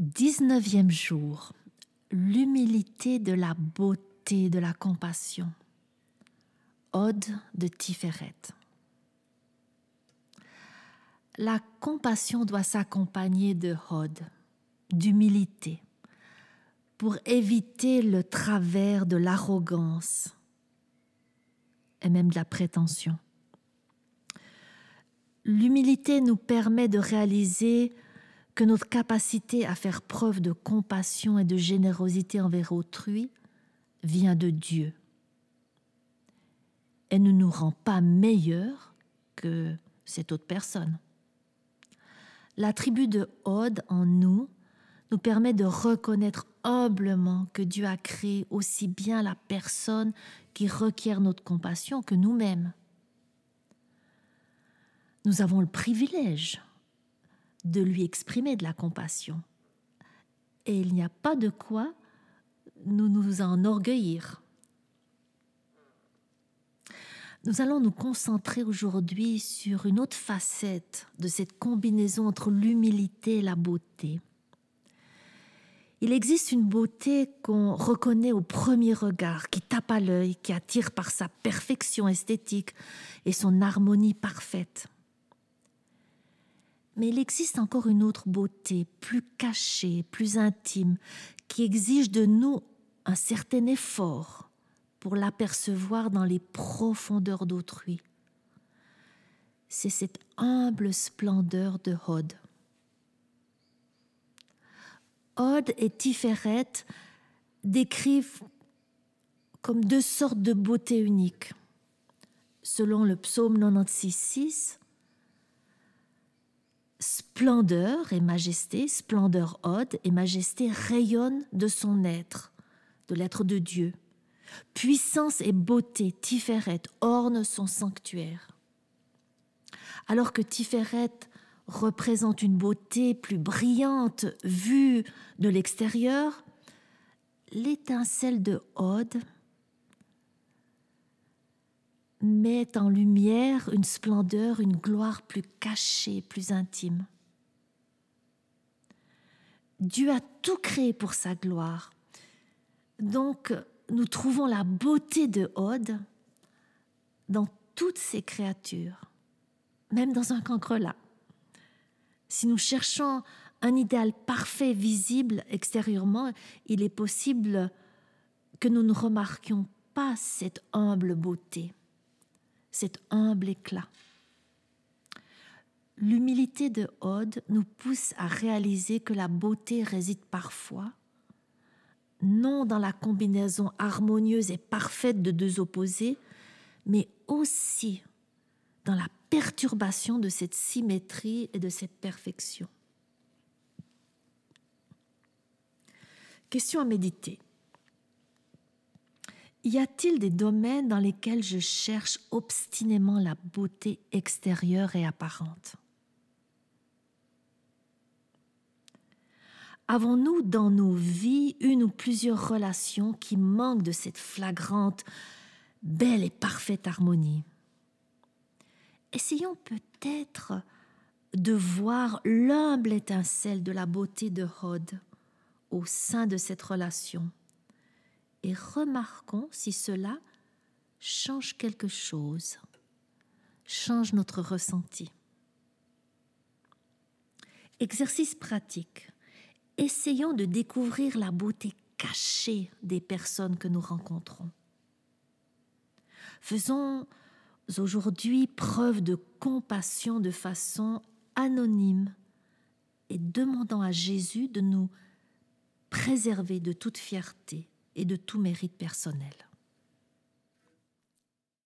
19e jour, l'humilité de la beauté, de la compassion. Ode de Tiferet. La compassion doit s'accompagner de Hod, d'humilité, pour éviter le travers de l'arrogance et même de la prétention. L'humilité nous permet de réaliser que notre capacité à faire preuve de compassion et de générosité envers autrui vient de Dieu. Elle ne nous rend pas meilleurs que cette autre personne. L'attribut de Hod en nous nous permet de reconnaître humblement que Dieu a créé aussi bien la personne qui requiert notre compassion que nous-mêmes. Nous avons le privilège de lui exprimer de la compassion. Et il n'y a pas de quoi nous nous enorgueillir. Nous allons nous concentrer aujourd'hui sur une autre facette de cette combinaison entre l'humilité et la beauté. Il existe une beauté qu'on reconnaît au premier regard, qui tape à l'œil, qui attire par sa perfection esthétique et son harmonie parfaite. Mais il existe encore une autre beauté, plus cachée, plus intime, qui exige de nous un certain effort pour l'apercevoir dans les profondeurs d'autrui. C'est cette humble splendeur de Hod. Hod et Tiferet décrivent comme deux sortes de beauté uniques. Selon le psaume 96.6, splendeur et majesté, splendeur Hod et majesté rayonnent de son être, de l'être de Dieu. Puissance et beauté, Tiferet ornent son sanctuaire. Alors que Tiferet représente une beauté plus brillante vue de l'extérieur, l'étincelle de Hod met en lumière une splendeur, une gloire plus cachée, plus intime. Dieu a tout créé pour sa gloire. Donc, nous trouvons la beauté de Hod dans toutes ces créatures, même dans un cancrelat. Si nous cherchons un idéal parfait visible extérieurement, il est possible que nous ne remarquions pas cette humble beauté cet humble éclat. L'humilité de Hod nous pousse à réaliser que la beauté réside parfois non dans la combinaison harmonieuse et parfaite de deux opposés, mais aussi dans la perturbation de cette symétrie et de cette perfection. Question à méditer. Y a-t-il des domaines dans lesquels je cherche obstinément la beauté extérieure et apparente? Avons-nous dans nos vies une ou plusieurs relations qui manquent de cette flagrante, belle et parfaite harmonie? Essayons peut-être de voir l'humble étincelle de la beauté de Hod au sein de cette relation et remarquons si cela change quelque chose, change notre ressenti. Exercice pratique. Essayons de découvrir la beauté cachée des personnes que nous rencontrons. Faisons aujourd'hui preuve de compassion de façon anonyme et demandant à Jésus de nous préserver de toute fierté et de tout mérite personnel.